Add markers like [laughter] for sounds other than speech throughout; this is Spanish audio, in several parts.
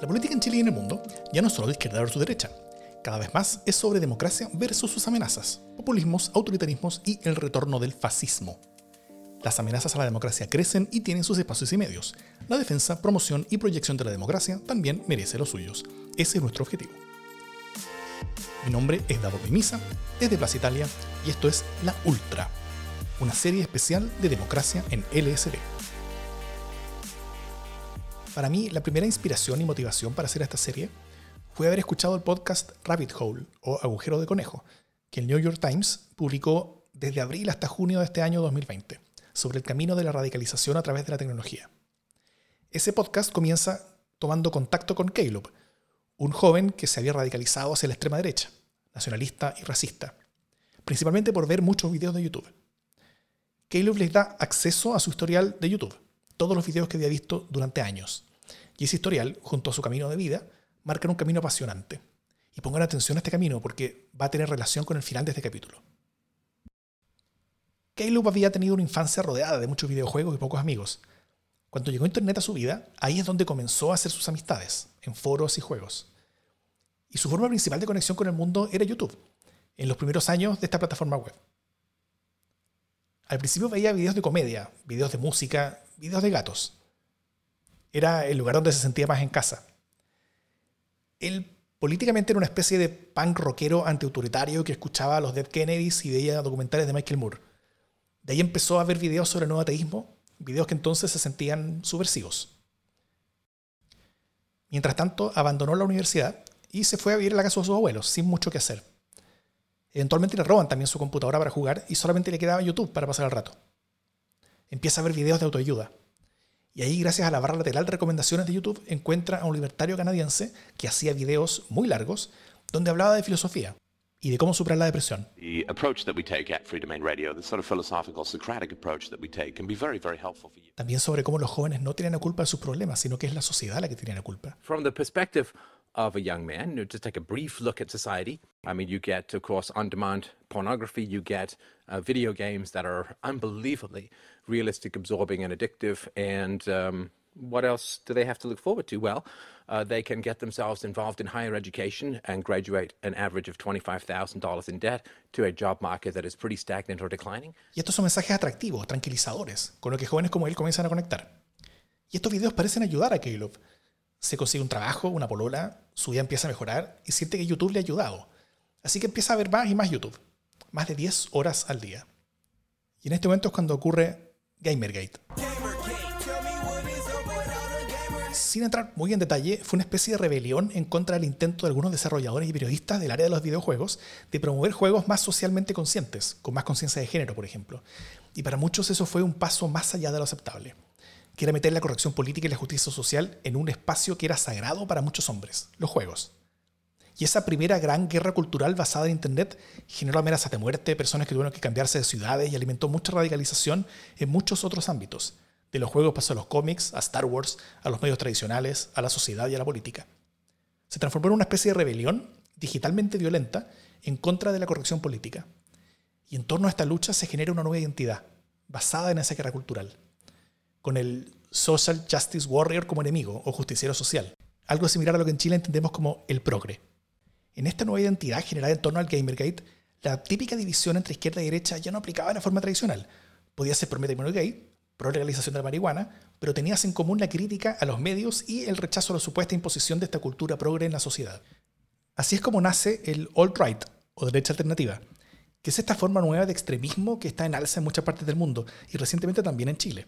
La política en Chile y en el mundo ya no es solo de izquierda versus derecha. Cada vez más es sobre democracia versus sus amenazas, populismos, autoritarismos y el retorno del fascismo. Las amenazas a la democracia crecen y tienen sus espacios y medios. La defensa, promoción y proyección de la democracia también merece los suyos. Ese es nuestro objetivo. Mi nombre es Davo Misa, desde Plaza Italia, y esto es La Ultra, una serie especial de democracia en LSD. Para mí, la primera inspiración y motivación para hacer esta serie fue haber escuchado el podcast Rabbit Hole o Agujero de Conejo, que el New York Times publicó desde abril hasta junio de este año 2020, sobre el camino de la radicalización a través de la tecnología. Ese podcast comienza tomando contacto con Caleb, un joven que se había radicalizado hacia la extrema derecha, nacionalista y racista, principalmente por ver muchos videos de YouTube. Caleb les da acceso a su historial de YouTube, todos los videos que había visto durante años, y ese historial, junto a su camino de vida, marcan un camino apasionante. Y pongan atención a este camino porque va a tener relación con el final de este capítulo. Caleb había tenido una infancia rodeada de muchos videojuegos y pocos amigos. Cuando llegó Internet a su vida, ahí es donde comenzó a hacer sus amistades, en foros y juegos. Y su forma principal de conexión con el mundo era YouTube, en los primeros años de esta plataforma web. Al principio veía videos de comedia, videos de música, videos de gatos era el lugar donde se sentía más en casa. Él políticamente era una especie de punk rockero antiautoritario que escuchaba a los Dead Kennedys y veía documentales de Michael Moore. De ahí empezó a ver videos sobre el nuevo ateísmo, videos que entonces se sentían subversivos. Mientras tanto, abandonó la universidad y se fue a vivir a la casa de sus abuelos, sin mucho que hacer. Eventualmente le roban también su computadora para jugar y solamente le quedaba YouTube para pasar el rato. Empieza a ver videos de autoayuda, y ahí, gracias a la barra lateral de recomendaciones de YouTube, encuentra a un libertario canadiense que hacía videos muy largos donde hablaba de filosofía y de cómo superar la depresión. También sobre cómo los jóvenes no tienen la culpa de sus problemas, sino que es la sociedad la que tiene la culpa. From the perspective of a young man, you just take a brief look at society. I mean, you get, of course, on-demand pornography, you get uh, video games that are unbelievably realistic, absorbing, and addictive. And um, what else do they have to look forward to? Well, uh, they can get themselves involved in higher education and graduate an average of $25,000 in debt to a job market that is pretty stagnant or declining. Y estos son mensajes atractivos, tranquilizadores, con los que jóvenes como él comienzan a conectar. Y estos videos parecen ayudar a Caleb. Se consigue un trabajo, una polola, su vida empieza a mejorar y siente que YouTube le ha ayudado. Así que empieza a ver más y más YouTube. Más de 10 horas al día. Y en este momento es cuando ocurre Gamergate. Sin entrar muy en detalle, fue una especie de rebelión en contra del intento de algunos desarrolladores y periodistas del área de los videojuegos de promover juegos más socialmente conscientes, con más conciencia de género, por ejemplo. Y para muchos eso fue un paso más allá de lo aceptable, que era meter la corrección política y la justicia social en un espacio que era sagrado para muchos hombres, los juegos. Y esa primera gran guerra cultural basada en Internet generó amenazas de muerte, personas que tuvieron que cambiarse de ciudades y alimentó mucha radicalización en muchos otros ámbitos. De los juegos pasó a los cómics, a Star Wars, a los medios tradicionales, a la sociedad y a la política. Se transformó en una especie de rebelión digitalmente violenta en contra de la corrección política. Y en torno a esta lucha se genera una nueva identidad, basada en esa guerra cultural, con el Social Justice Warrior como enemigo o justiciero social, algo similar a lo que en Chile entendemos como el progre. En esta nueva identidad generada en torno al Gamergate, la típica división entre izquierda y derecha ya no aplicaba de la forma tradicional. Podía ser por matrimonio gay, pro legalización de la marihuana, pero tenías en común la crítica a los medios y el rechazo a la supuesta imposición de esta cultura progre en la sociedad. Así es como nace el alt-right, o derecha alternativa, que es esta forma nueva de extremismo que está en alza en muchas partes del mundo y recientemente también en Chile.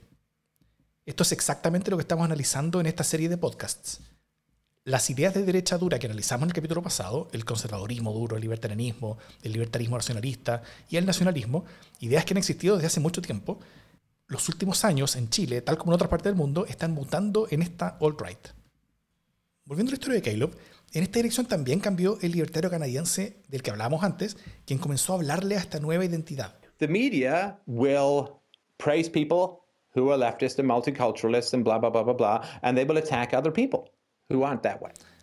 Esto es exactamente lo que estamos analizando en esta serie de podcasts las ideas de derecha dura que analizamos en el capítulo pasado, el conservadorismo duro, el libertarianismo, el libertarismo nacionalista y el nacionalismo, ideas que han existido desde hace mucho tiempo, los últimos años en Chile, tal como en otras partes del mundo, están mutando en esta alt-right. Volviendo a la historia de Caleb, en esta dirección también cambió el libertario canadiense del que hablábamos antes, quien comenzó a hablarle a esta nueva identidad. The media will praise people who are leftist and multiculturalist and blah, blah, blah, blah, blah, and they will attack other people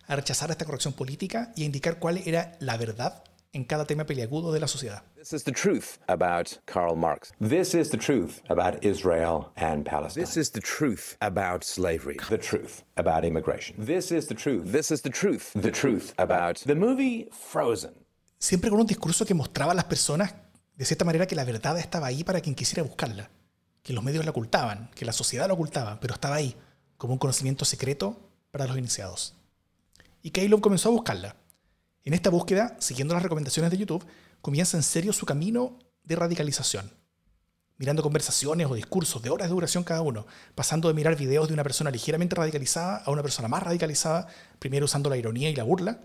a rechazar esta corrección política y a indicar cuál era la verdad en cada tema peliagudo de la sociedad. This is the truth about Karl Marx. This is the truth about Israel and Palestine. This is the truth about slavery. the truth about immigration. This is the truth. This is the truth. The truth about the movie Frozen. Siempre con un discurso que mostraba a las personas de cierta manera que la verdad estaba ahí para quien quisiera buscarla, que los medios la ocultaban, que la sociedad la ocultaba, pero estaba ahí, como un conocimiento secreto para los iniciados. Y Caleb comenzó a buscarla. En esta búsqueda, siguiendo las recomendaciones de YouTube, comienza en serio su camino de radicalización. Mirando conversaciones o discursos de horas de duración cada uno, pasando de mirar videos de una persona ligeramente radicalizada a una persona más radicalizada, primero usando la ironía y la burla,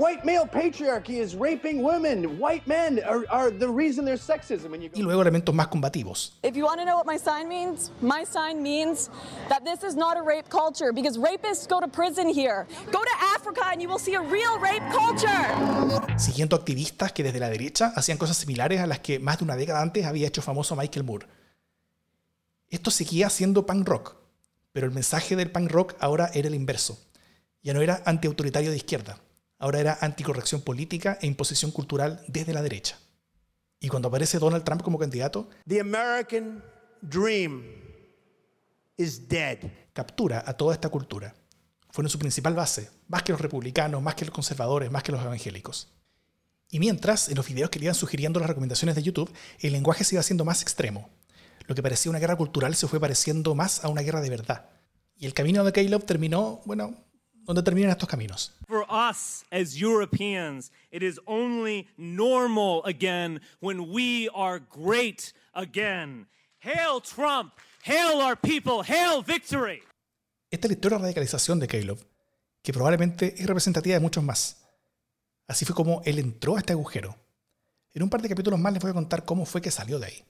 white male patriarchy is raping women. White men are, are the reason there's sexism. And you y go, luego elementos más combativos, If you want to know what my sign means, my sign means that this is not a rape culture because rapists go to prison here. Go to Africa and you will see a real rape culture. siguiendo activistas que desde la derecha hacían cosas similares a las que más de una década antes había hecho famoso Michael Moore. Esto seguía siendo punk rock, pero el mensaje del punk rock ahora era el inverso. Ya no era antiautoritario de izquierda, ahora era anticorrección política e imposición cultural desde la derecha. Y cuando aparece Donald Trump como candidato, The American dream is dead. captura a toda esta cultura. Fueron su principal base, más que los republicanos, más que los conservadores, más que los evangélicos. Y mientras, en los videos que le iban sugiriendo las recomendaciones de YouTube, el lenguaje se iba haciendo más extremo. Lo que parecía una guerra cultural se fue pareciendo más a una guerra de verdad. Y el camino de Caleb terminó, bueno, donde terminan estos caminos. For us as Europeans, it is only normal again when we are great again. Hail Trump! Hail our people! Hail victory! Esta es la historia de radicalización de Caleb, que probablemente es representativa de muchos más. Así fue como él entró a este agujero. En un par de capítulos más les voy a contar cómo fue que salió de ahí.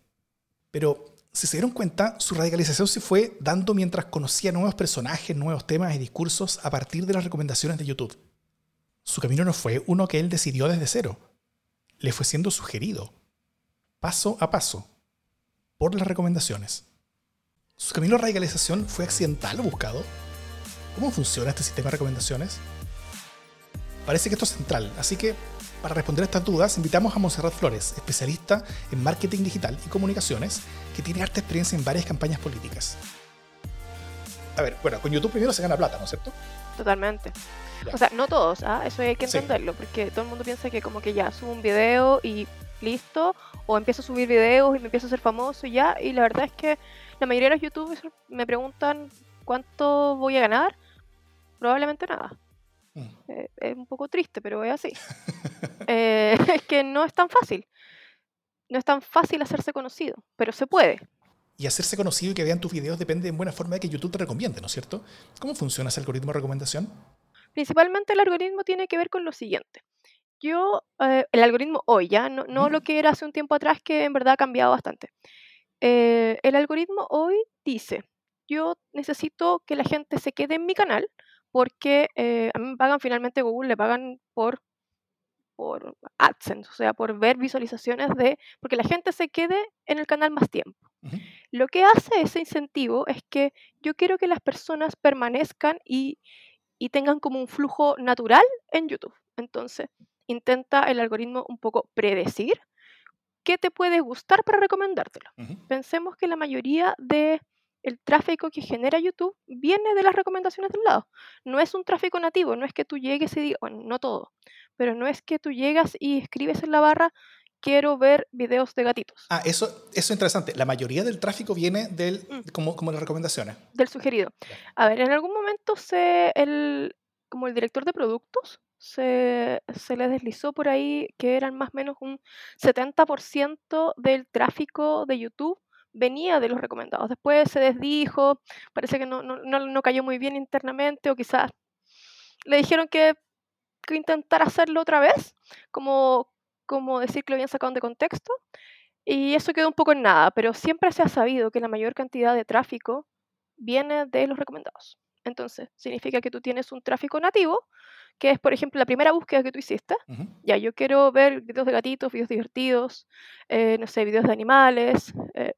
Pero, si se dieron cuenta, su radicalización se fue dando mientras conocía nuevos personajes, nuevos temas y discursos a partir de las recomendaciones de YouTube. Su camino no fue uno que él decidió desde cero. Le fue siendo sugerido, paso a paso, por las recomendaciones. ¿Su camino de radicalización fue accidental o buscado? ¿Cómo funciona este sistema de recomendaciones? Parece que esto es central, así que para responder a estas dudas invitamos a Monserrat Flores, especialista en marketing digital y comunicaciones, que tiene harta experiencia en varias campañas políticas. A ver, bueno, con YouTube primero se gana plata, ¿no es cierto? Totalmente. Ya. O sea, no todos, ¿ah? eso hay que Sí. entenderlo, porque todo el mundo piensa que como que ya subo un video y listo, o empiezo a subir videos y me empiezo a ser famoso y ya, y la verdad es que la mayoría de los youtubers me preguntan cuánto voy a ganar, probablemente nada. Mm. Eh, es un poco triste, pero es así. Eh, [laughs] es que no es tan fácil. No es tan fácil hacerse conocido, pero se puede. Y hacerse conocido y que vean tus videos depende en buena forma de que YouTube te recomiende, ¿no es cierto? ¿Cómo funciona ese algoritmo de recomendación? Principalmente el algoritmo tiene que ver con lo siguiente. Yo, eh, el algoritmo hoy, ya, no, no lo que era hace un tiempo atrás, que en verdad ha cambiado bastante. Eh, el algoritmo hoy dice, yo necesito que la gente se quede en mi canal porque eh, a mí me pagan finalmente Google, le pagan por, por AdSense, o sea, por ver visualizaciones de, porque la gente se quede en el canal más tiempo. Lo que hace ese incentivo es que yo quiero que las personas permanezcan y, y tengan como un flujo natural en YouTube. Entonces, intenta el algoritmo un poco predecir qué te puede gustar para recomendártelo. Pensemos que la mayoría de el tráfico que genera YouTube viene de las recomendaciones del lado. No es un tráfico nativo, no es que tú llegues y digas, bueno, no todo, pero no es que tú llegas y escribes en la barra, quiero ver videos de gatitos, Ah, eso, eso es interesante. La mayoría del tráfico viene del, Mm. como, como las recomendaciones. del sugerido. A ver, en algún momento se, el, como el director de productos se, se le deslizó por ahí que eran más o menos un 70% del tráfico de YouTube venía de los recomendados. Después se desdijo, parece que no, no, no- cayó muy bien internamente o quizás le dijeron que, que intentara hacerlo otra vez, como, como decir que lo habían sacado de contexto. Y eso quedó un poco en nada, pero siempre se ha sabido que la mayor cantidad de tráfico viene de los recomendados. Entonces, significa que tú tienes un tráfico nativo, que es, por ejemplo, la primera búsqueda que tú hiciste. Ya, yo quiero ver videos de gatitos, videos divertidos, eh, no sé, videos de animales, eh,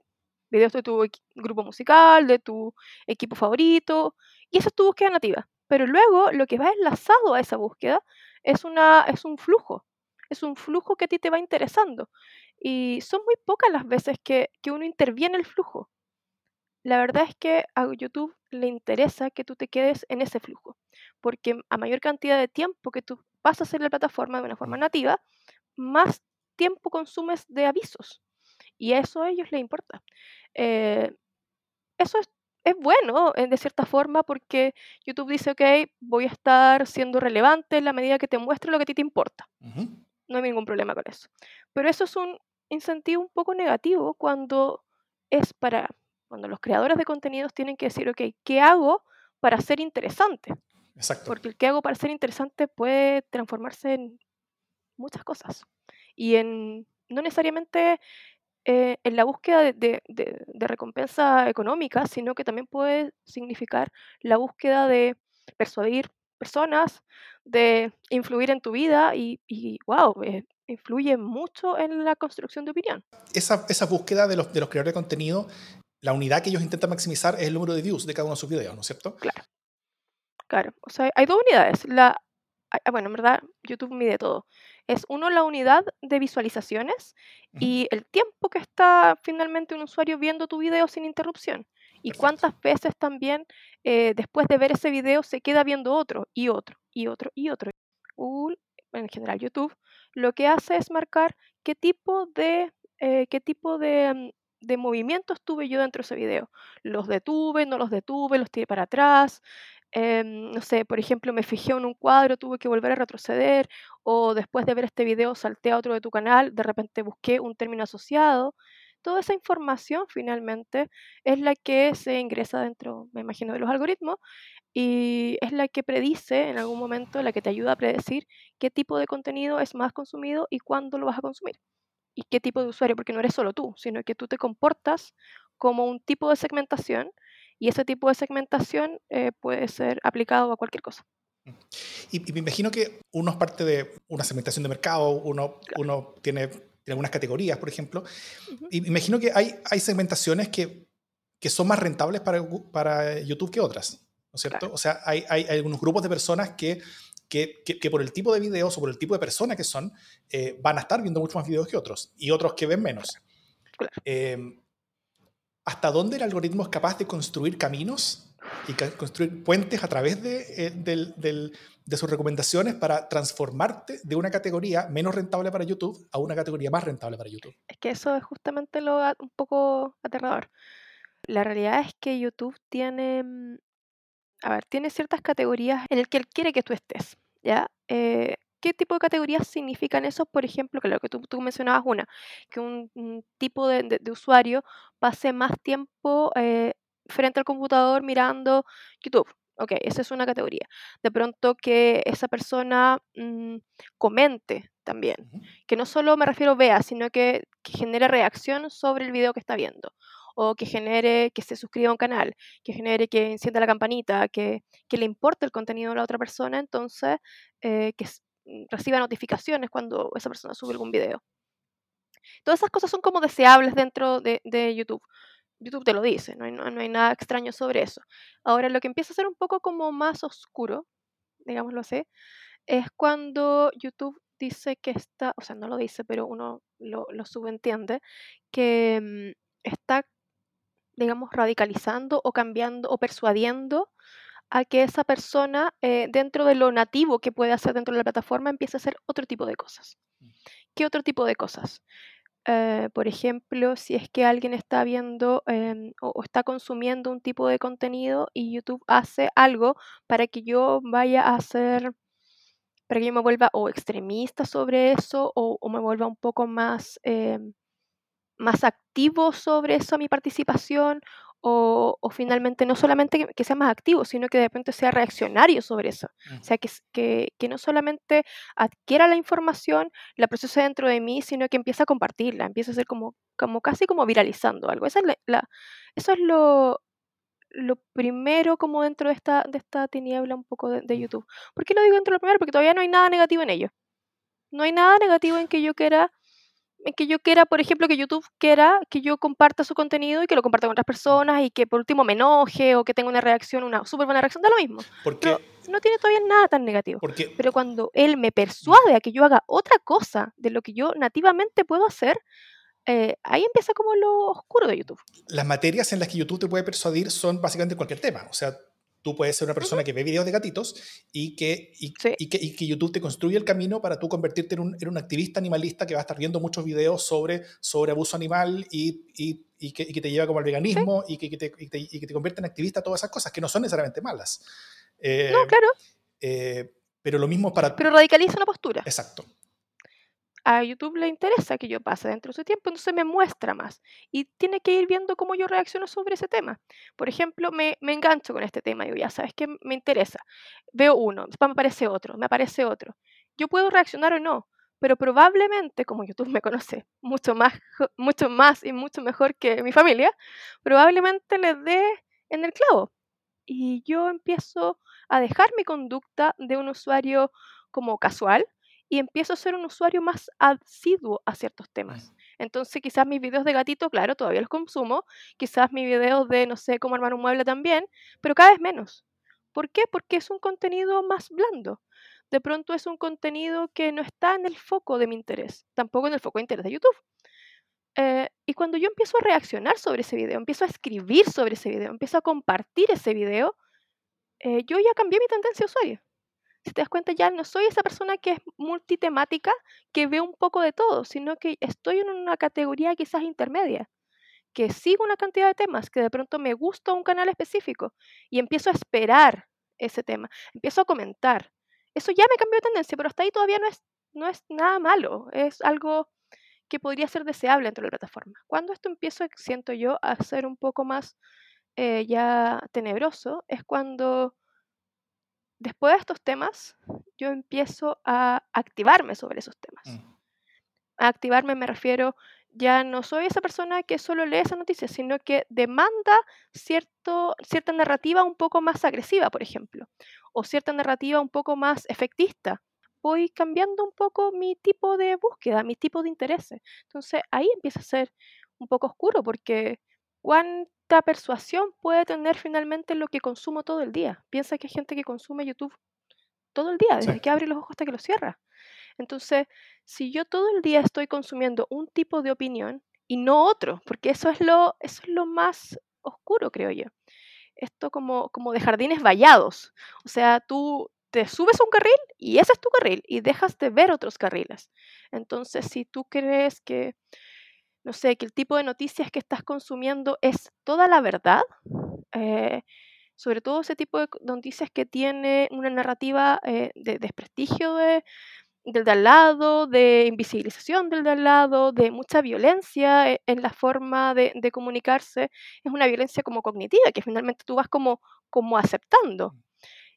videos de tu grupo musical, de tu equipo favorito, y esa es tu búsqueda nativa. Pero luego lo que va enlazado a esa búsqueda es, una, es un flujo, es un flujo que a ti te va interesando. Y son muy pocas las veces que, que uno interviene el flujo. La verdad es que a YouTube le interesa que tú te quedes en ese flujo, porque a mayor cantidad de tiempo que tú pasas en la plataforma de una forma nativa, más tiempo consumes de avisos. Y eso a ellos les importa. Eh, eso es, es bueno eh, de cierta forma porque YouTube dice, ok, voy a estar siendo relevante en la medida que te muestre lo que a ti te importa. No hay ningún problema con eso. Pero eso es un incentivo un poco negativo cuando es para, cuando los creadores de contenidos tienen que decir, ok, ¿qué hago para ser interesante? Exacto. Porque el que hago para ser interesante puede transformarse en muchas cosas. Y en, no necesariamente eh, en la búsqueda de, recompensa económica, sino que también puede significar la búsqueda de persuadir personas, de influir en tu vida y, wow, eh, influye mucho en la construcción de opinión. Esa, esa búsqueda de los, de los creadores de contenido, la unidad que ellos intentan maximizar es el número de views de cada uno de sus videos, ¿no es cierto? Claro. Claro, o sea, hay dos unidades. La, bueno, en verdad, YouTube mide todo. Es uno la unidad de visualizaciones y el tiempo que está finalmente un usuario viendo tu video sin interrupción. Y cuántas veces también eh, después de ver ese video se queda viendo otro y otro y otro y otro. Google, en general YouTube, lo que hace es marcar qué tipo de, eh, qué tipo de, mm, de movimientos tuve yo dentro de ese video. Los detuve, no los detuve, los tiré para atrás, Em, no sé, por ejemplo, me fijé en un cuadro, tuve que volver a retroceder, o después de ver este video salté a otro de tu canal, de repente busqué un término asociado. Toda esa información finalmente es la que se ingresa dentro, me imagino, de los algoritmos y es la que predice en algún momento, la que te ayuda a predecir qué tipo de contenido es más consumido y cuándo lo vas a consumir. Y qué tipo de usuario, porque no eres solo tú, sino que tú te comportas como un tipo de segmentación y ese tipo de segmentación eh, puede ser aplicado a cualquier cosa. Y, me imagino que uno es parte de una segmentación de mercado, uno, uno tiene, algunas categorías, por ejemplo. Y me imagino que hay, hay segmentaciones que, que son más rentables para, para YouTube que otras, ¿no es cierto? O sea, hay, hay, algunos grupos de personas que que, que, por el tipo de videos o por el tipo de personas que son, eh, van a estar viendo mucho más videos que otros y otros que ven menos. Claro. Eh, hasta dónde el algoritmo es capaz de construir caminos y construir puentes a través de, eh, de sus recomendaciones para transformarte de una categoría menos rentable para YouTube a una categoría más rentable para YouTube. Es que eso es justamente lo un poco aterrador. La realidad es que YouTube tiene, mm, a ver, tiene ciertas categorías en el que él quiere que tú estés, ¿ya? Eh, ¿Qué tipo de categorías significan eso? Por ejemplo, que lo que tú, mencionabas una, que un, tipo de, usuario pase más tiempo eh, frente al computador mirando YouTube. Ok, esa es una categoría. De pronto que esa persona mm, comente también, que no solo me refiero vea, sino que, genere reacción sobre el video que está viendo o que genere que se suscriba a un canal, que genere que encienda la campanita, que, le importe el contenido de la otra persona, entonces eh, que reciba notificaciones cuando esa persona sube algún video. Todas esas cosas son como deseables dentro de, YouTube. YouTube te lo dice, no hay, no, hay, nada extraño sobre eso. Ahora, lo que empieza a ser un poco como más oscuro, digámoslo así, es cuando YouTube dice que está, o sea, no lo dice, pero uno lo, lo subentiende, que mm, está, digamos, radicalizando o cambiando o persuadiendo a que esa persona, eh, dentro de lo nativo que puede hacer dentro de la plataforma, empiece a hacer otro tipo de cosas. Mm. ¿Qué otro tipo de cosas? Eh, por ejemplo, si es que alguien está viendo em, o, está consumiendo un tipo de contenido y YouTube hace algo para que yo vaya a hacer, para que yo me vuelva o extremista sobre eso o, me vuelva un poco más, em, más activo sobre eso, mi participación, o, finalmente no solamente que, sea más activo, sino que de repente sea reaccionario sobre eso. O sea, que, que, que, no solamente adquiera la información, la procese dentro de mí, sino que empieza a compartirla, empieza a ser como, como casi como viralizando algo. Esa es la, eso es lo, lo primero como dentro de esta, de esta tiniebla un poco de, de, YouTube. ¿Por qué lo digo dentro de lo primero? Porque todavía no hay nada negativo en ello. No hay nada negativo en que yo quiera que yo quiera, por ejemplo, que YouTube quiera que yo comparta su contenido y que lo comparta con otras personas y que por último me enoje o que tenga una reacción, una súper buena reacción, da lo mismo. Porque no tiene todavía nada tan negativo. Porque Pero cuando él me persuade a que yo haga otra cosa de lo que yo nativamente puedo hacer, eh, ahí empieza como lo oscuro de YouTube. las materias en las que YouTube te puede persuadir son básicamente cualquier tema. O sea, tú puedes ser una persona que ve videos de gatitos y que, y, Sí. y que, y que YouTube te construye el camino para tú convertirte en un, en un activista animalista que va a estar viendo muchos videos sobre, sobre abuso animal y, y- y que, que te lleva como al veganismo y, que, que te, y, te, y que te convierte en activista, todas esas cosas que no son necesariamente malas. Eh, No, claro, eh, pero lo mismo para... pero radicaliza una postura. Exacto. A YouTube le interesa que yo pase dentro de su tiempo, entonces me muestra más. Y tiene que ir viendo cómo yo reacciono sobre ese tema. Por ejemplo, me, me engancho con este tema. Digo, ya sabes que me interesa. Veo uno, después me aparece otro, me aparece otro. Yo puedo reaccionar o no, pero probablemente, como YouTube me conoce mucho más, mucho más y mucho mejor que mi familia, probablemente le dé en el clavo. Y yo empiezo a dejar mi conducta de un usuario como casual y empiezo a ser un usuario más asiduo a ciertos temas. Entonces, quizás mis videos de gatito, claro, todavía los consumo. Quizás mis videos de, no sé, cómo armar un mueble también, pero cada vez menos. ¿Por qué? Porque es un contenido más blando. De pronto es un contenido que no está en el foco de mi interés, tampoco en el foco de interés de YouTube. Eh, y cuando yo empiezo a reaccionar sobre ese video, empiezo a escribir sobre ese video, empiezo a compartir ese video, eh, yo ya cambié mi tendencia de usuario. Si te das cuenta, ya no soy esa persona que es multitemática, que ve un poco de todo, sino que estoy en una categoría quizás intermedia, que sigo una cantidad de temas, que de pronto me gusta un canal específico y empiezo a esperar ese tema, empiezo a comentar. Eso ya me cambió de tendencia, pero hasta ahí todavía no es, no es nada malo, es algo que podría ser deseable dentro de la plataforma. Cuando esto empiezo, siento yo, a ser un poco más eh, ya tenebroso, es cuando después de estos temas, yo empiezo a activarme sobre esos temas. Mm. A activarme me refiero, ya no soy esa persona que solo lee esa noticia, sino que demanda cierto, cierta narrativa un poco más agresiva, por ejemplo, o cierta narrativa un poco más efectista. Voy cambiando un poco mi tipo de búsqueda, mi tipo de intereses. Entonces ahí empieza a ser un poco oscuro porque cuánta persuasión puede tener finalmente lo que consumo todo el día. Piensa que hay gente que consume YouTube todo el día, desde Sí. que abre los ojos hasta que los cierra. Entonces, si yo todo el día estoy consumiendo un tipo de opinión y no otro, porque eso es lo, eso es lo más oscuro, creo yo. Esto como, como de jardines vallados. O sea, tú te subes a un carril y ese es tu carril y dejas de ver otros carriles. Entonces, si tú crees que, no sé, que el tipo de noticias que estás consumiendo es toda la verdad, eh, sobre todo ese tipo de noticias que tiene una narrativa eh, de desprestigio de, del de al lado, de invisibilización del de al lado, de mucha violencia e- en la forma de, de comunicarse, es una violencia como cognitiva, que finalmente tú vas como, como aceptando.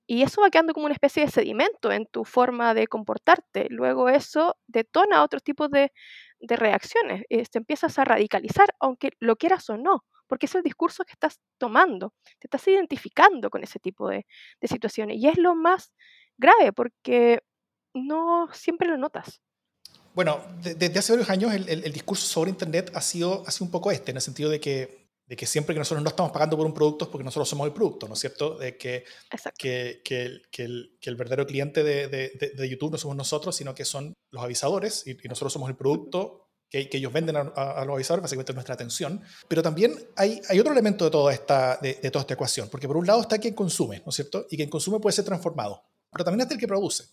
Y eso va quedando como una especie de sedimento en tu forma de comportarte. Luego eso detona otros tipos de, de reacciones. eh, te empiezas a radicalizar, aunque lo quieras o no, porque es el discurso que estás tomando. Te estás identificando con ese tipo de, de situaciones. Y es lo más grave, porque no siempre lo notas. Bueno, de- desde hace varios años el, el- el discurso sobre Internet ha sido, ha sido un poco este, en el sentido de que, de que siempre que nosotros no estamos pagando por un producto es porque nosotros somos el producto, ¿no es cierto? De que, que, que el, que el- que el verdadero cliente de, de- de- YouTube no somos nosotros, sino que son los avisadores y, y nosotros somos el producto que, que ellos venden a, a- a los avisadores, básicamente nuestra atención. Pero también hay, hay otro elemento de toda, esta, de, de toda esta ecuación, porque por un lado está quien consume, ¿no es cierto? Y quien consume puede ser transformado, pero también está el que produce.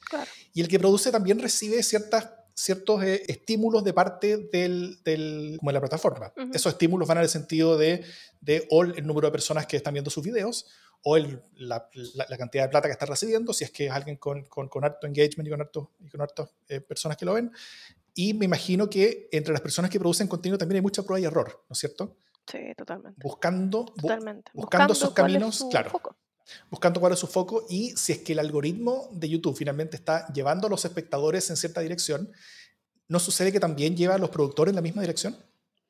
Claro. Y el que produce también recibe ciertas, ciertos eh, estímulos de parte del, del- como de la plataforma. Esos estímulos van en el sentido de, de o el número de personas que están viendo sus videos, o el- la, la- la cantidad de plata que está recibiendo, si es que es alguien con, con, con harto engagement y con, harto, y con hartas eh, personas que lo ven. Y me imagino que entre las personas que producen contenido también hay mucha prueba y error, ¿no es cierto? Sí, totalmente. Buscando, bu- Totalmente. buscando esos es caminos, su claro. foco. Buscando cuál es su foco y si es que el algoritmo de YouTube finalmente está llevando a los espectadores en cierta dirección, ¿no sucede que también lleva a los productores en la misma dirección?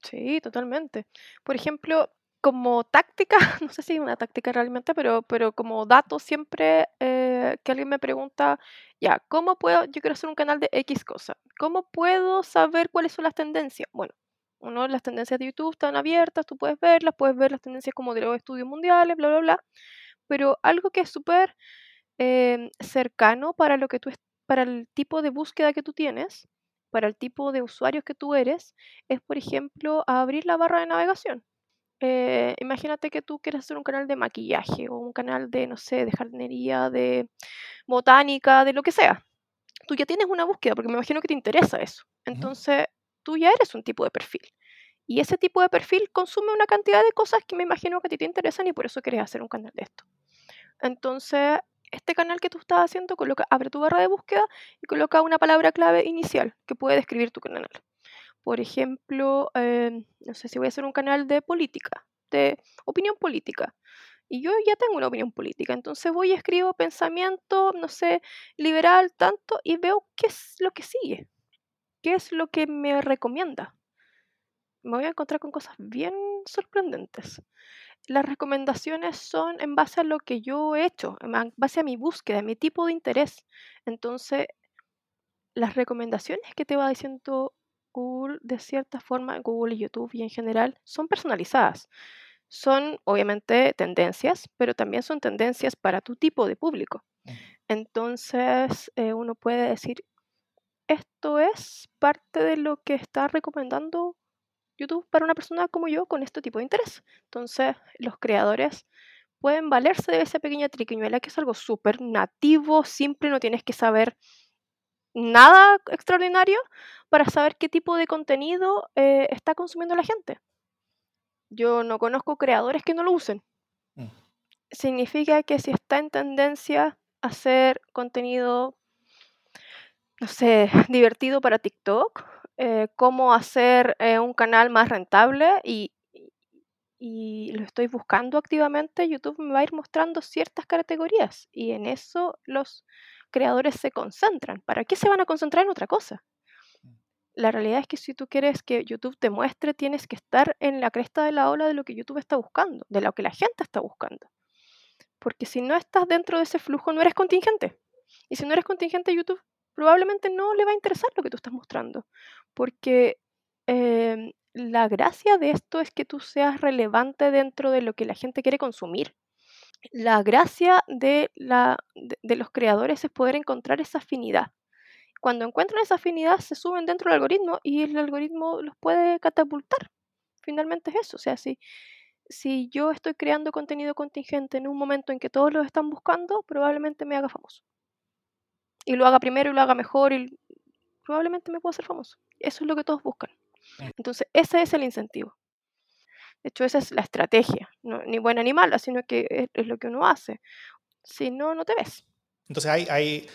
Sí, totalmente. Por ejemplo, como táctica, [laughs] no sé si es una táctica realmente, pero, pero como dato siempre eh, que alguien me pregunta, ya, ¿cómo puedo, yo quiero hacer un canal de X cosa, ¿cómo puedo saber cuáles son las tendencias? Bueno, uno, las tendencias de YouTube están abiertas, tú puedes verlas, puedes ver las tendencias como de los estudios mundiales, bla, bla, bla, pero algo que es súper em, cercano para lo que tú es- para el tipo de búsqueda que tú tienes, para el tipo de usuarios que tú eres, es por ejemplo abrir la barra de navegación. Eh, imagínate que tú quieres hacer un canal de maquillaje o un canal de, no sé, de jardinería, de botánica, de lo que sea. Tú ya tienes una búsqueda, porque me imagino que te interesa eso. Entonces, tú ya eres un tipo de perfil. Y ese tipo de perfil consume una cantidad de cosas que me imagino que a ti te interesan y por eso quieres hacer un canal de esto. Entonces, este canal que tú estás haciendo, coloca, abre tu barra de búsqueda y coloca una palabra clave inicial que puede describir tu canal. Por ejemplo, eh, no sé si voy a hacer un canal de política, de opinión política. Y yo ya tengo una opinión política, entonces voy y escribo pensamiento, no sé, liberal, tanto, y veo qué es lo que sigue, qué es lo que me recomienda. Me voy a encontrar con cosas bien sorprendentes. Las recomendaciones son en base a lo que yo he hecho, en base a mi búsqueda, a mi tipo de interés. Entonces, las recomendaciones que te va diciendo Google, de cierta forma, Google y YouTube y en general, son personalizadas. Son obviamente tendencias, pero también son tendencias para tu tipo de público. Entonces, eh, uno puede decir, esto es parte de lo que está recomendando YouTube para una persona como yo con este tipo de interés. Entonces, los creadores pueden valerse de esa pequeña triquiñuela que es algo súper nativo, simple, no tienes que saber nada extraordinario para saber qué tipo de contenido eh, está consumiendo la gente. Yo no conozco creadores que no lo usen. Mm. Significa que si está en tendencia a hacer contenido, no sé, divertido para TikTok, eh, cómo hacer eh, un canal más rentable y, y lo estoy buscando activamente, YouTube me va a ir mostrando ciertas categorías y en eso los creadores se concentran. ¿Para qué se van a concentrar en otra cosa? La realidad es que si tú quieres que YouTube te muestre, tienes que estar en la cresta de la ola de lo que YouTube está buscando, de lo que la gente está buscando. Porque si no estás dentro de ese flujo, no eres contingente. Y si no eres contingente, YouTube probablemente no le va a interesar lo que tú estás mostrando. Porque em, la gracia de esto es que tú seas relevante dentro de lo que la gente quiere consumir. La gracia de, los creadores es poder encontrar esa afinidad. Cuando encuentran esa afinidad, se suben dentro del algoritmo y el algoritmo los puede catapultar. Finalmente es eso. O sea, si, si yo estoy creando contenido contingente en un momento en que todos lo están buscando, probablemente me haga famoso. Y lo haga primero y lo haga mejor y probablemente me pueda hacer famoso. Eso es lo que todos buscan. Entonces, ese es el incentivo. De hecho, esa es la estrategia. No, ni buena ni mala, sino que es, es, lo que uno hace. Si no, no te ves. Entonces, hay, hay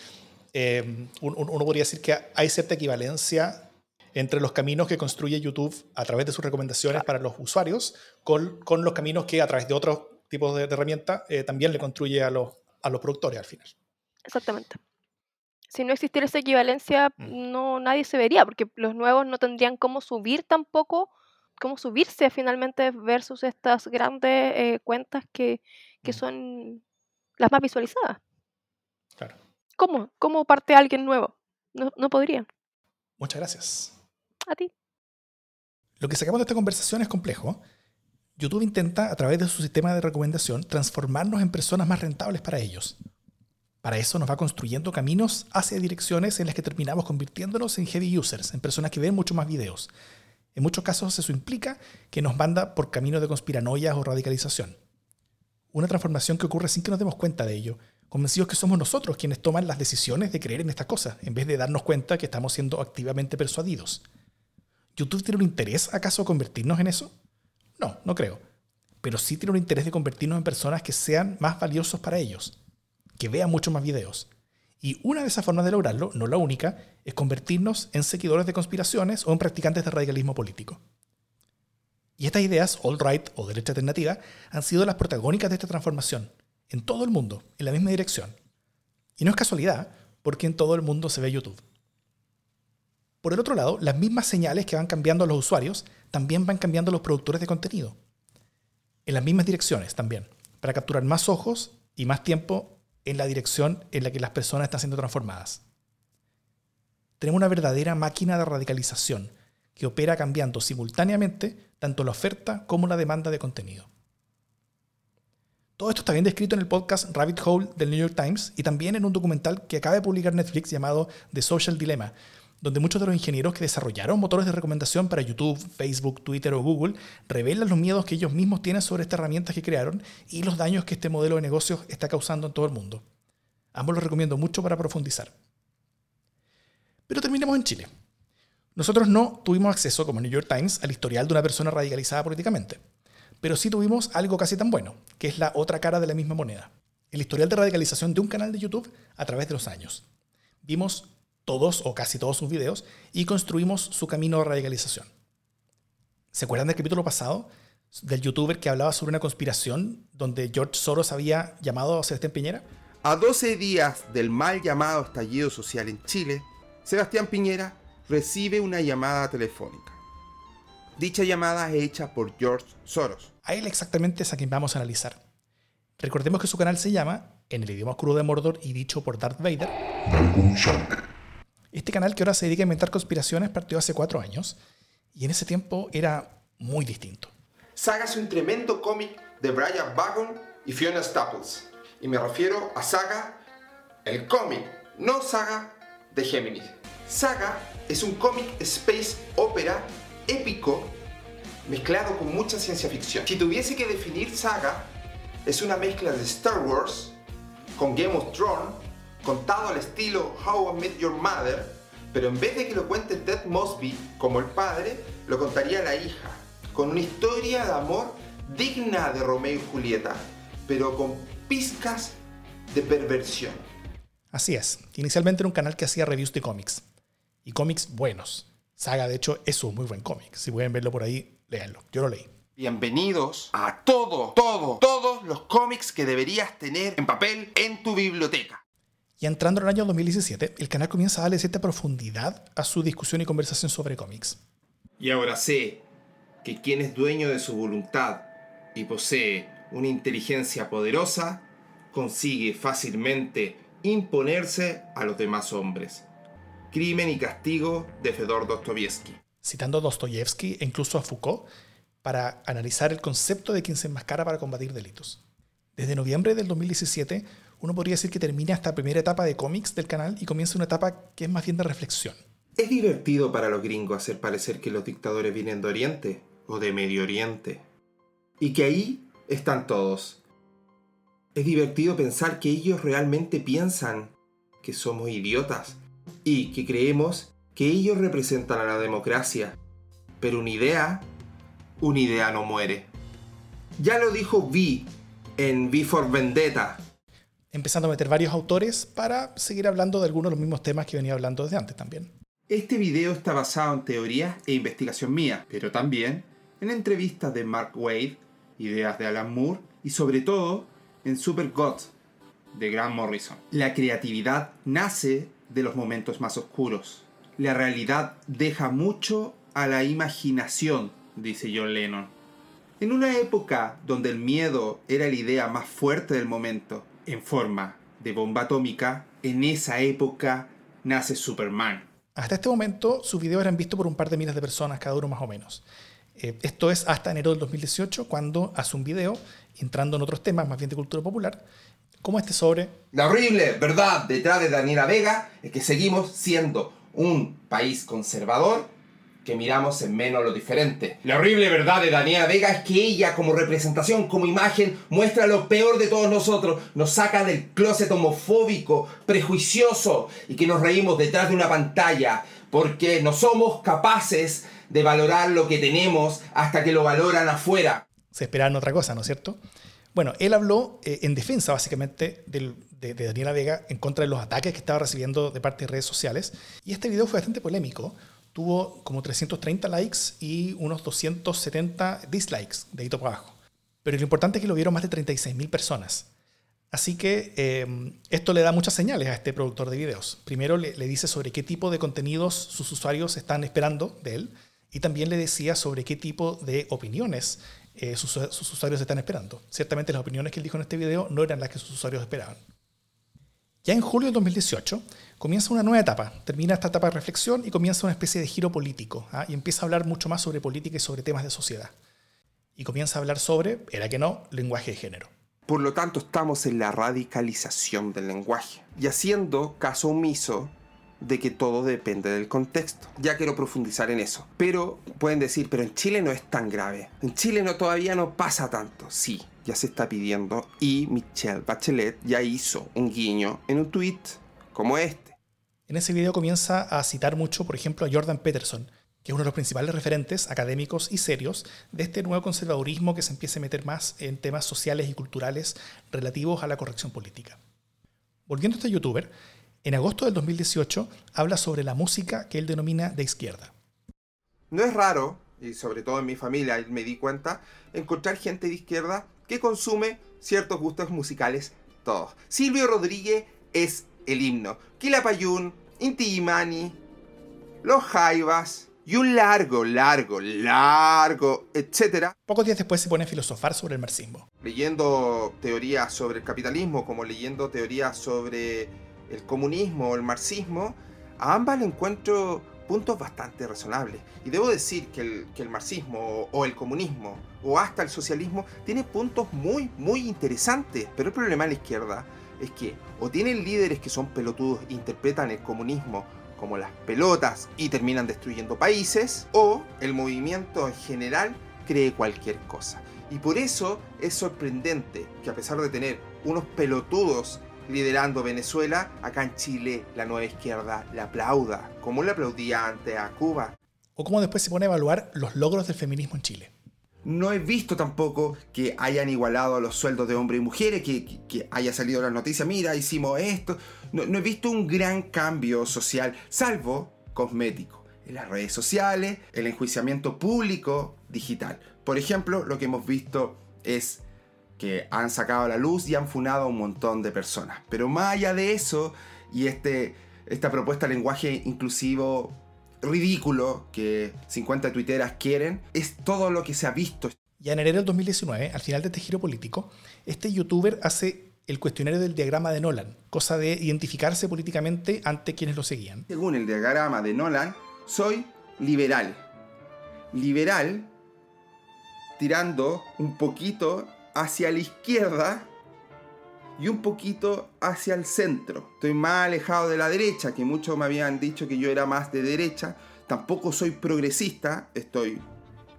eh, uno podría decir que hay cierta equivalencia entre los caminos que construye YouTube a través de sus recomendaciones para los usuarios con, con los caminos que a través de otros tipos de, de herramientas eh, también le construye a los, a los productores al final. Exactamente. Si no existiera esa equivalencia, mm. no nadie se vería, porque los nuevos no tendrían cómo subir tampoco, cómo subirse finalmente versus estas grandes eh, cuentas que, que mm. son las más visualizadas. Claro. ¿Cómo? ¿Cómo parte alguien nuevo? No, no podría. Muchas gracias. A ti. Lo que sacamos de esta conversación es complejo. YouTube intenta, a través de su sistema de recomendación, transformarnos en personas más rentables para ellos. Para eso nos va construyendo caminos hacia direcciones en las que terminamos convirtiéndonos en heavy users, en personas que ven mucho más videos. En muchos casos eso implica que nos manda por caminos de conspiranoias o radicalización. Una transformación que ocurre sin que nos demos cuenta de ello, convencidos que somos nosotros quienes toman las decisiones de creer en estas cosas, en vez de darnos cuenta que estamos siendo activamente persuadidos. ¿YouTube tiene un interés acaso convertirnos en eso? No, no creo. Pero sí tiene un interés de convertirnos en personas que sean más valiosos para ellos, que vean muchos más videos. Y una de esas formas de lograrlo, no la única, es convertirnos en seguidores de conspiraciones o en practicantes de radicalismo político. Y estas ideas, alt-right o derecha alternativa, han sido las protagónicas de esta transformación, en todo el mundo, en la misma dirección. Y no es casualidad, porque en todo el mundo se ve YouTube. Por el otro lado, las mismas señales que van cambiando los usuarios también van cambiando los productores de contenido. En las mismas direcciones también, para capturar más ojos y más tiempo en la dirección en la que las personas están siendo transformadas. Tenemos una verdadera máquina de radicalización que opera cambiando simultáneamente tanto la oferta como la demanda de contenido. Todo esto está bien descrito en el podcast Rabbit Hole del New York Times y también en un documental que acaba de publicar Netflix llamado The Social Dilemma, donde muchos de los ingenieros que desarrollaron motores de recomendación para YouTube, Facebook, Twitter o Google revelan los miedos que ellos mismos tienen sobre estas herramientas que crearon y los daños que este modelo de negocios está causando en todo el mundo. Ambos los recomiendo mucho para profundizar. Pero terminemos en Chile. Nosotros no tuvimos acceso, como New York Times, al historial de una persona radicalizada políticamente. Pero sí tuvimos algo casi tan bueno, que es la otra cara de la misma moneda. El historial de radicalización de un canal de YouTube a través de los años. Vimos todos o casi todos sus videos y construimos su camino de radicalización. ¿Se acuerdan del capítulo pasado del youtuber que hablaba sobre una conspiración donde George Soros había llamado a Sebastián Piñera? A 12 días del mal llamado estallido social en Chile, Sebastián Piñera recibe una llamada telefónica. Dicha llamada es hecha por George Soros. A él exactamente es a quien vamos a analizar. Recordemos que su canal se llama, en el idioma oscuro de Mordor y dicho por Darth Vader, Este canal que ahora se dedica a inventar conspiraciones partió hace cuatro años y en ese tiempo era muy distinto. Saga es un tremendo cómic de Brian Vaughan y Fiona Staples. Y me refiero a Saga, el cómic, no Saga de Géminis. Saga es un cómic space opera épico mezclado con mucha ciencia ficción. Si tuviese que definir Saga, es una mezcla de Star Wars con Game of Thrones, contado al estilo How I Met Your Mother, pero en vez de que lo cuente Ted Mosby como el padre, lo contaría la hija, con una historia de amor digna de Romeo y Julieta, pero con pizcas de perversión. Así es, inicialmente era un canal que hacía reviews de cómics, y cómics buenos. Saga, de hecho, es un muy buen cómic. Si pueden verlo por ahí, léanlo. Yo lo leí. Bienvenidos a todo, todo, todos los cómics que deberías tener en papel en tu biblioteca. Y entrando en el año 2017, el canal comienza a darle cierta profundidad a su discusión y conversación sobre cómics. Y ahora sé que quien es dueño de su voluntad y posee una inteligencia poderosa, consigue fácilmente imponerse a los demás hombres. Crimen y castigo de Fedor Dostoyevsky. Citando a Dostoyevsky e incluso a Foucault para analizar el concepto de quien se enmascara para combatir delitos. Desde noviembre del 2017, uno podría decir que termina esta primera etapa de cómics del canal y comienza una etapa que es más bien de reflexión. Es divertido para los gringos hacer parecer que los dictadores vienen de Oriente o de Medio Oriente. Y que ahí están todos. Es divertido pensar que ellos realmente piensan que somos idiotas y que creemos que ellos representan a la democracia. Pero una idea, una idea no muere. Ya lo dijo Vi en V for Vendetta. Empezando a meter varios autores para seguir hablando de algunos de los mismos temas que venía hablando desde antes también. Este video está basado en teorías e investigación mía, pero también en entrevistas de Mark Wade, ideas de Alan Moore y sobre todo en Super Gods de Grant Morrison. La creatividad nace de los momentos más oscuros. La realidad deja mucho a la imaginación, dice John Lennon. En una época donde el miedo era la idea más fuerte del momento, en forma de bomba atómica, en esa época nace Superman. Hasta este momento, sus videos eran vistos por un par de miles de personas, cada uno más o menos. Eh, esto es hasta enero del 2018, cuando hace un video, entrando en otros temas más bien de cultura popular, como este sobre... La horrible verdad detrás de Daniela Vega es que seguimos siendo un país conservador que miramos en menos lo diferente. La horrible verdad de Daniela Vega es que ella como representación, como imagen, muestra lo peor de todos nosotros, nos saca del closet homofóbico, prejuicioso y que nos reímos detrás de una pantalla porque no somos capaces de valorar lo que tenemos hasta que lo valoran afuera. Se esperaban otra cosa, ¿no es cierto? Bueno, él habló eh, en defensa básicamente de, de, Daniela Vega en contra de los ataques que estaba recibiendo de parte de redes sociales. Y este video fue bastante polémico. Tuvo como 330 likes y unos 270 dislikes de ahí para abajo. Pero lo importante es que lo vieron más de 36.000 personas. Así que em, esto le da muchas señales a este productor de videos. Primero le, dice sobre qué tipo de contenidos sus usuarios están esperando de él y también le decía sobre qué tipo de opiniones eh, sus, sus, usuarios están esperando. Ciertamente las opiniones que él dijo en este video no eran las que sus usuarios esperaban. Ya en julio de 2018 comienza una nueva etapa, termina esta etapa de reflexión y comienza una especie de giro político, ¿ah? y empieza a hablar mucho más sobre política y sobre temas de sociedad. Y comienza a hablar sobre, era que no, lenguaje de género. Por lo tanto, estamos en la radicalización del lenguaje y haciendo caso omiso de que todo depende del contexto. Ya quiero profundizar en eso. Pero pueden decir, pero en Chile no es tan grave. En Chile no todavía no pasa tanto. Sí, ya se está pidiendo y Michelle Bachelet ya hizo un guiño en un tweet como este. En ese video comienza a citar mucho, por ejemplo, a Jordan Peterson, que es uno de los principales referentes académicos y serios de este nuevo conservadurismo que se empieza a meter más en temas sociales y culturales relativos a la corrección política. Volviendo a este youtuber, en agosto del 2018 habla sobre la música que él denomina de izquierda. No es raro, y sobre todo en mi familia me di cuenta, encontrar gente de izquierda que consume ciertos gustos musicales todos. Silvio Rodríguez es el himno. Quilapayún, Inti Illimani, Los Jaivas y un largo, largo, largo, etcétera. Pocos días después se pone a filosofar sobre el marxismo. Leyendo teorías sobre el capitalismo, como leyendo teorías sobre el comunismo o el marxismo, a ambas le encuentro puntos bastante razonables. Y debo decir que el, que el marxismo o, o, el comunismo o hasta el socialismo tiene puntos muy, muy interesantes. Pero el problema de la izquierda es que o tienen líderes que son pelotudos e interpretan el comunismo como las pelotas y terminan destruyendo países, o el movimiento en general cree cualquier cosa. Y por eso es sorprendente que a pesar de tener unos pelotudos liderando Venezuela, acá en Chile la nueva izquierda la aplauda, como le aplaudía antes a Cuba. O como después se pone a evaluar los logros del feminismo en Chile. No he visto tampoco que hayan igualado los sueldos de hombres y mujeres, que, haya salido la noticia, mira, hicimos esto. No, no he visto un gran cambio social, salvo cosmético, en las redes sociales, el enjuiciamiento público digital. Por ejemplo, lo que hemos visto es que han sacado a la luz y han funado a un montón de personas. Pero más allá de eso, y este, esta propuesta de lenguaje inclusivo ridículo que 50 tuiteras quieren, es todo lo que se ha visto. Ya en enero del 2019, al final de este giro político, este youtuber hace el cuestionario del diagrama de Nolan, cosa de identificarse políticamente ante quienes lo seguían. Según el diagrama de Nolan, soy liberal. Liberal tirando un poquito hacia la izquierda y un poquito hacia el centro. Estoy más alejado de la derecha, que muchos me habían dicho que yo era más de derecha. Tampoco soy progresista, estoy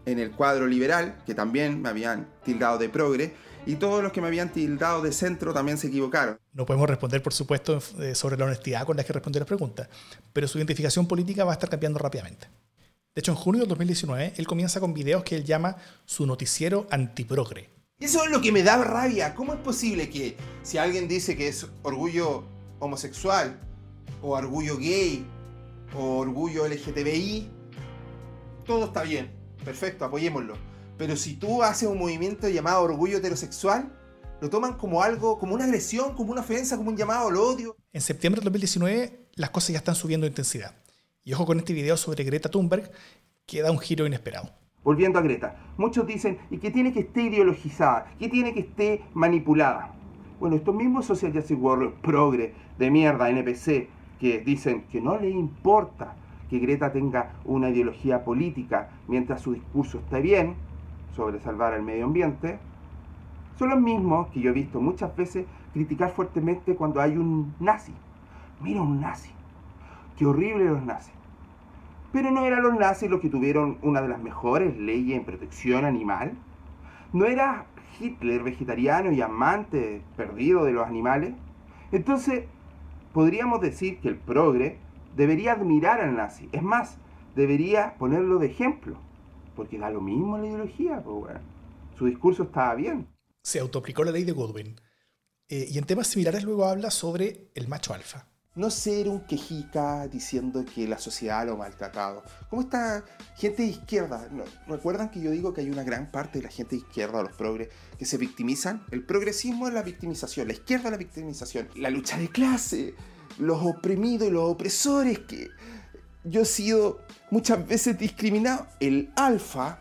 en el cuadro liberal, que también me habían tildado de progre. Y todos los que me habían tildado de centro también se equivocaron. No podemos responder, por supuesto, eh, sobre la honestidad con la que respondió las preguntas, pero su identificación política va a estar cambiando rápidamente. De hecho, en junio del 2019, él comienza con videos que él llama su noticiero antiprogre, eso es lo que me da rabia. ¿Cómo es posible que si alguien dice que es orgullo homosexual, o orgullo gay, o orgullo LGTBI, todo está bien, perfecto, apoyémoslo. Pero si tú haces un movimiento llamado orgullo heterosexual, lo toman como algo, como una agresión, como una ofensa, como un llamado al odio. En septiembre del 2019, las cosas ya están subiendo de intensidad. Y ojo con este video sobre Greta Thunberg, que da un giro inesperado. Volviendo a Greta, muchos dicen, ¿y que tiene que estar ideologizada? ¿Qué tiene que estar manipulada? Bueno, estos mismos Social Justice Warriors, progre, de mierda, NPC, que dicen que no le importa que Greta tenga una ideología política mientras su discurso esté bien sobre salvar al medio ambiente, son los mismos que yo he visto muchas veces criticar fuertemente cuando hay un nazi. Mira un nazi. Qué horrible los nazis. Pero no eran los nazis los que tuvieron una de las mejores leyes en protección animal. No era Hitler vegetariano y amante perdido de los animales. Entonces, podríamos decir que el progre debería admirar al nazi. Es más, debería ponerlo de ejemplo. Porque da lo mismo la ideología, pues. Su discurso estaba bien. Se autoaplicó la ley de Goodwin. Eh, y en temas similares luego habla sobre el macho alfa no ser un quejica diciendo que la sociedad lo ha maltratado. Como esta gente de izquierda, ¿no? ¿recuerdan que yo digo que hay una gran parte de la gente de izquierda, los progres, que se victimizan? El progresismo es la victimización, la izquierda es la victimización, la lucha de clase, los oprimidos y los opresores, que yo he sido muchas veces discriminado. El alfa,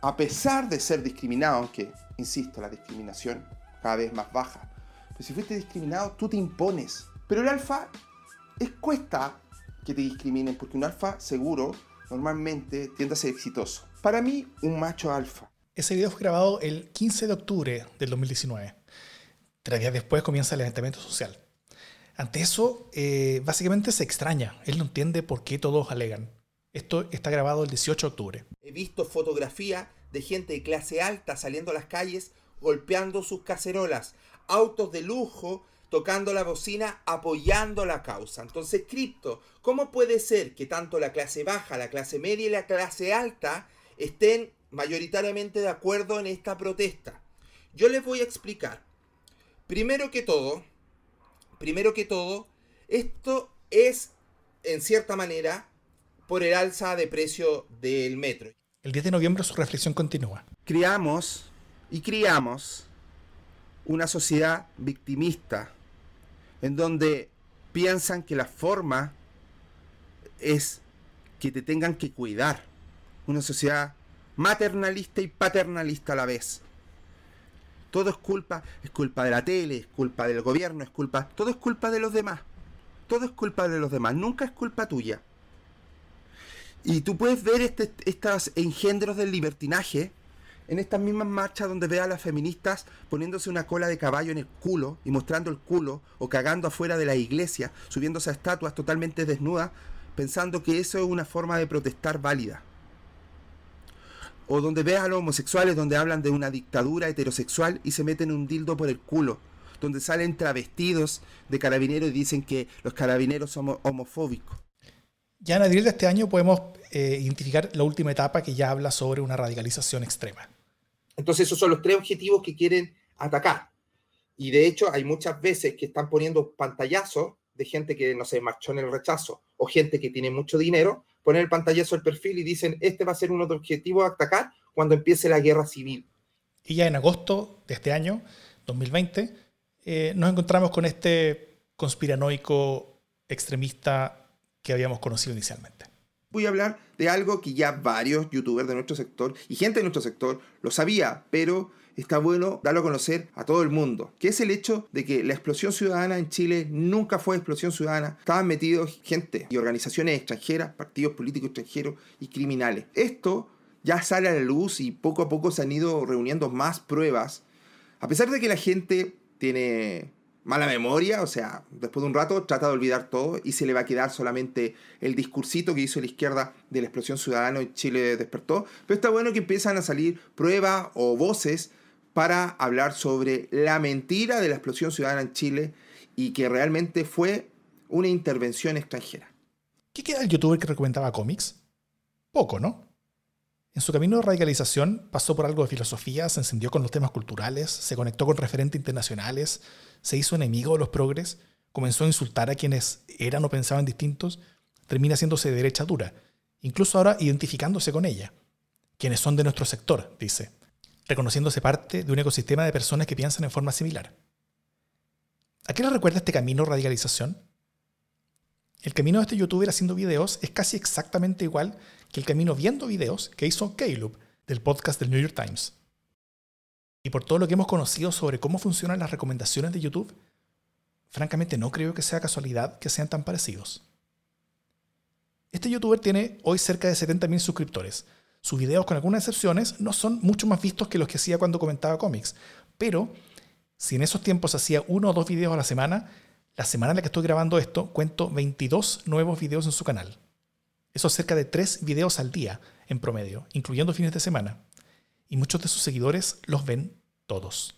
a pesar de ser discriminado, aunque, insisto, la discriminación cada vez más baja, pero si fuiste discriminado, tú te impones pero el alfa es cuesta que te discriminen, porque un alfa seguro normalmente tiende a ser exitoso. Para mí, un macho alfa. Ese video fue grabado el 15 de octubre del 2019. Tres días después comienza el levantamiento social. Ante eso, eh, básicamente se extraña. Él no entiende por qué todos alegan. Esto está grabado el 18 de octubre. He visto fotografía de gente de clase alta saliendo a las calles golpeando sus cacerolas, autos de lujo tocando la bocina apoyando la causa. Entonces, Cripto, ¿cómo puede ser que tanto la clase baja, la clase media y la clase alta estén mayoritariamente de acuerdo en esta protesta? Yo les voy a explicar. Primero que todo, primero que todo, esto es en cierta manera por el alza de precio del metro. El 10 de noviembre su reflexión continúa. Criamos y criamos una sociedad victimista en donde piensan que la forma es que te tengan que cuidar. Una sociedad maternalista y paternalista a la vez. Todo es culpa, es culpa de la tele, es culpa del gobierno, es culpa, todo es culpa de los demás. Todo es culpa de los demás, nunca es culpa tuya. Y tú puedes ver este, estos engendros del libertinaje en estas mismas marchas donde ve a las feministas poniéndose una cola de caballo en el culo y mostrando el culo o cagando afuera de la iglesia, subiéndose a estatuas totalmente desnudas, pensando que eso es una forma de protestar válida. O donde ve a los homosexuales donde hablan de una dictadura heterosexual y se meten un dildo por el culo, donde salen travestidos de carabineros y dicen que los carabineros somos homofóbicos. Ya en abril de este año podemos eh, identificar la última etapa que ya habla sobre una radicalización extrema. Entonces esos son los tres objetivos que quieren atacar. Y de hecho hay muchas veces que están poniendo pantallazos de gente que, no sé, marchó en el rechazo o gente que tiene mucho dinero, ponen el pantallazo al perfil y dicen, este va a ser uno de los objetivos a atacar cuando empiece la guerra civil. Y ya en agosto de este año, 2020, eh, nos encontramos con este conspiranoico extremista que habíamos conocido inicialmente. Voy a hablar de algo que ya varios youtubers de nuestro sector y gente de nuestro sector lo sabía, pero está bueno darlo a conocer a todo el mundo, que es el hecho de que la explosión ciudadana en Chile nunca fue explosión ciudadana, estaban metidos gente y organizaciones extranjeras, partidos políticos extranjeros y criminales. Esto ya sale a la luz y poco a poco se han ido reuniendo más pruebas, a pesar de que la gente tiene mala memoria, o sea, después de un rato trata de olvidar todo y se le va a quedar solamente el discursito que hizo la izquierda de la explosión ciudadana en Chile despertó. Pero está bueno que empiezan a salir pruebas o voces para hablar sobre la mentira de la explosión ciudadana en Chile y que realmente fue una intervención extranjera. ¿Qué queda el youtuber que recomendaba cómics? Poco, ¿no? En su camino de radicalización pasó por algo de filosofía, se encendió con los temas culturales, se conectó con referentes internacionales, se hizo enemigo de los progres, comenzó a insultar a quienes eran o pensaban distintos, termina haciéndose de derecha dura, incluso ahora identificándose con ella. Quienes son de nuestro sector, dice, reconociéndose parte de un ecosistema de personas que piensan en forma similar. ¿A qué le recuerda este camino de radicalización? El camino de este youtuber haciendo videos es casi exactamente igual el camino viendo videos que hizo Caleb del podcast del New York Times. Y por todo lo que hemos conocido sobre cómo funcionan las recomendaciones de YouTube, francamente no creo que sea casualidad que sean tan parecidos. Este youtuber tiene hoy cerca de 70.000 suscriptores. Sus videos, con algunas excepciones, no son mucho más vistos que los que hacía cuando comentaba cómics. Pero, si en esos tiempos hacía uno o dos videos a la semana, la semana en la que estoy grabando esto, cuento 22 nuevos videos en su canal. Eso es cerca de 3 videos al día en promedio, incluyendo fines de semana. Y muchos de sus seguidores los ven todos.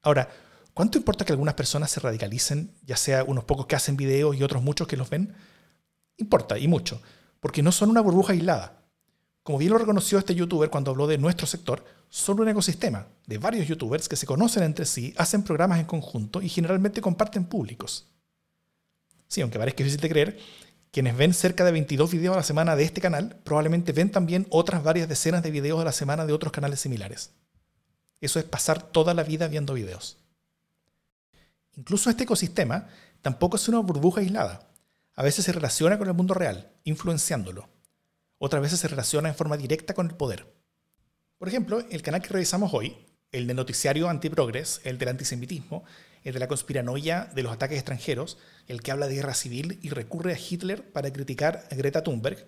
Ahora, ¿cuánto importa que algunas personas se radicalicen, ya sea unos pocos que hacen videos y otros muchos que los ven? Importa, y mucho, porque no son una burbuja aislada. Como bien lo reconoció este youtuber cuando habló de nuestro sector, son un ecosistema de varios youtubers que se conocen entre sí, hacen programas en conjunto y generalmente comparten públicos. Sí, aunque parezca difícil de creer, quienes ven cerca de 22 videos a la semana de este canal probablemente ven también otras varias decenas de videos a la semana de otros canales similares. Eso es pasar toda la vida viendo videos. Incluso este ecosistema tampoco es una burbuja aislada. A veces se relaciona con el mundo real, influenciándolo otras veces se relaciona en forma directa con el poder. Por ejemplo, el canal que revisamos hoy, el de noticiario antiprogres, el del antisemitismo, el de la conspiranoia de los ataques extranjeros, el que habla de guerra civil y recurre a Hitler para criticar a Greta Thunberg,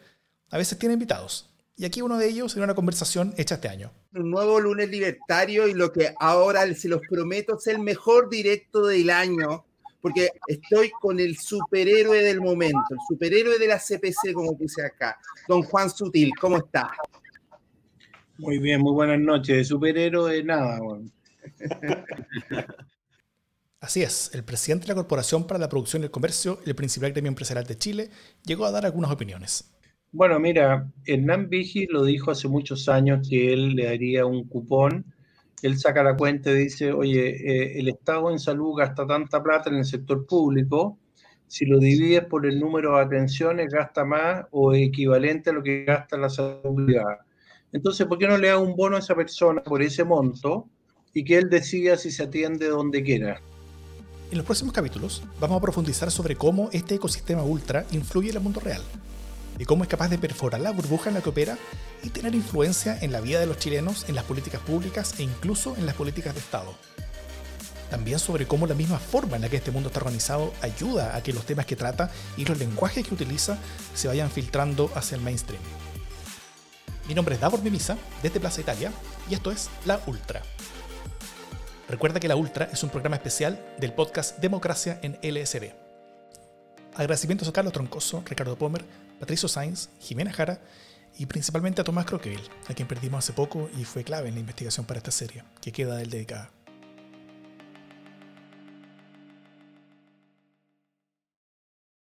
a veces tiene invitados. Y aquí uno de ellos en una conversación hecha este año. Un nuevo lunes libertario y lo que ahora se los prometo es el mejor directo del año porque estoy con el superhéroe del momento, el superhéroe de la CPC, como puse acá, don Juan Sutil, ¿cómo está? Muy bien, muy buenas noches. Superhéroe, nada. Bueno. [laughs] Así es, el presidente de la Corporación para la Producción y el Comercio, el principal gremio empresarial de Chile, llegó a dar algunas opiniones. Bueno, mira, Hernán Vigi lo dijo hace muchos años que él le daría un cupón él saca la cuenta y dice, oye, eh, el Estado en salud gasta tanta plata en el sector público, si lo divides por el número de atenciones, gasta más o equivalente a lo que gasta la salud. Entonces, ¿por qué no le da un bono a esa persona por ese monto y que él decida si se atiende donde quiera? En los próximos capítulos vamos a profundizar sobre cómo este ecosistema ultra influye en el mundo real y cómo es capaz de perforar la burbuja en la que opera y tener influencia en la vida de los chilenos, en las políticas públicas e incluso en las políticas de Estado. También sobre cómo la misma forma en la que este mundo está organizado ayuda a que los temas que trata y los lenguajes que utiliza se vayan filtrando hacia el mainstream. Mi nombre es Davor Mimisa, desde Plaza Italia, y esto es La Ultra. Recuerda que La Ultra es un programa especial del podcast Democracia en LSD. Agradecimientos a Carlos Troncoso, Ricardo Pomer, Patricio Sainz, Jimena Jara y principalmente a Tomás Croqueville, a quien perdimos hace poco y fue clave en la investigación para esta serie, que queda del dedicada.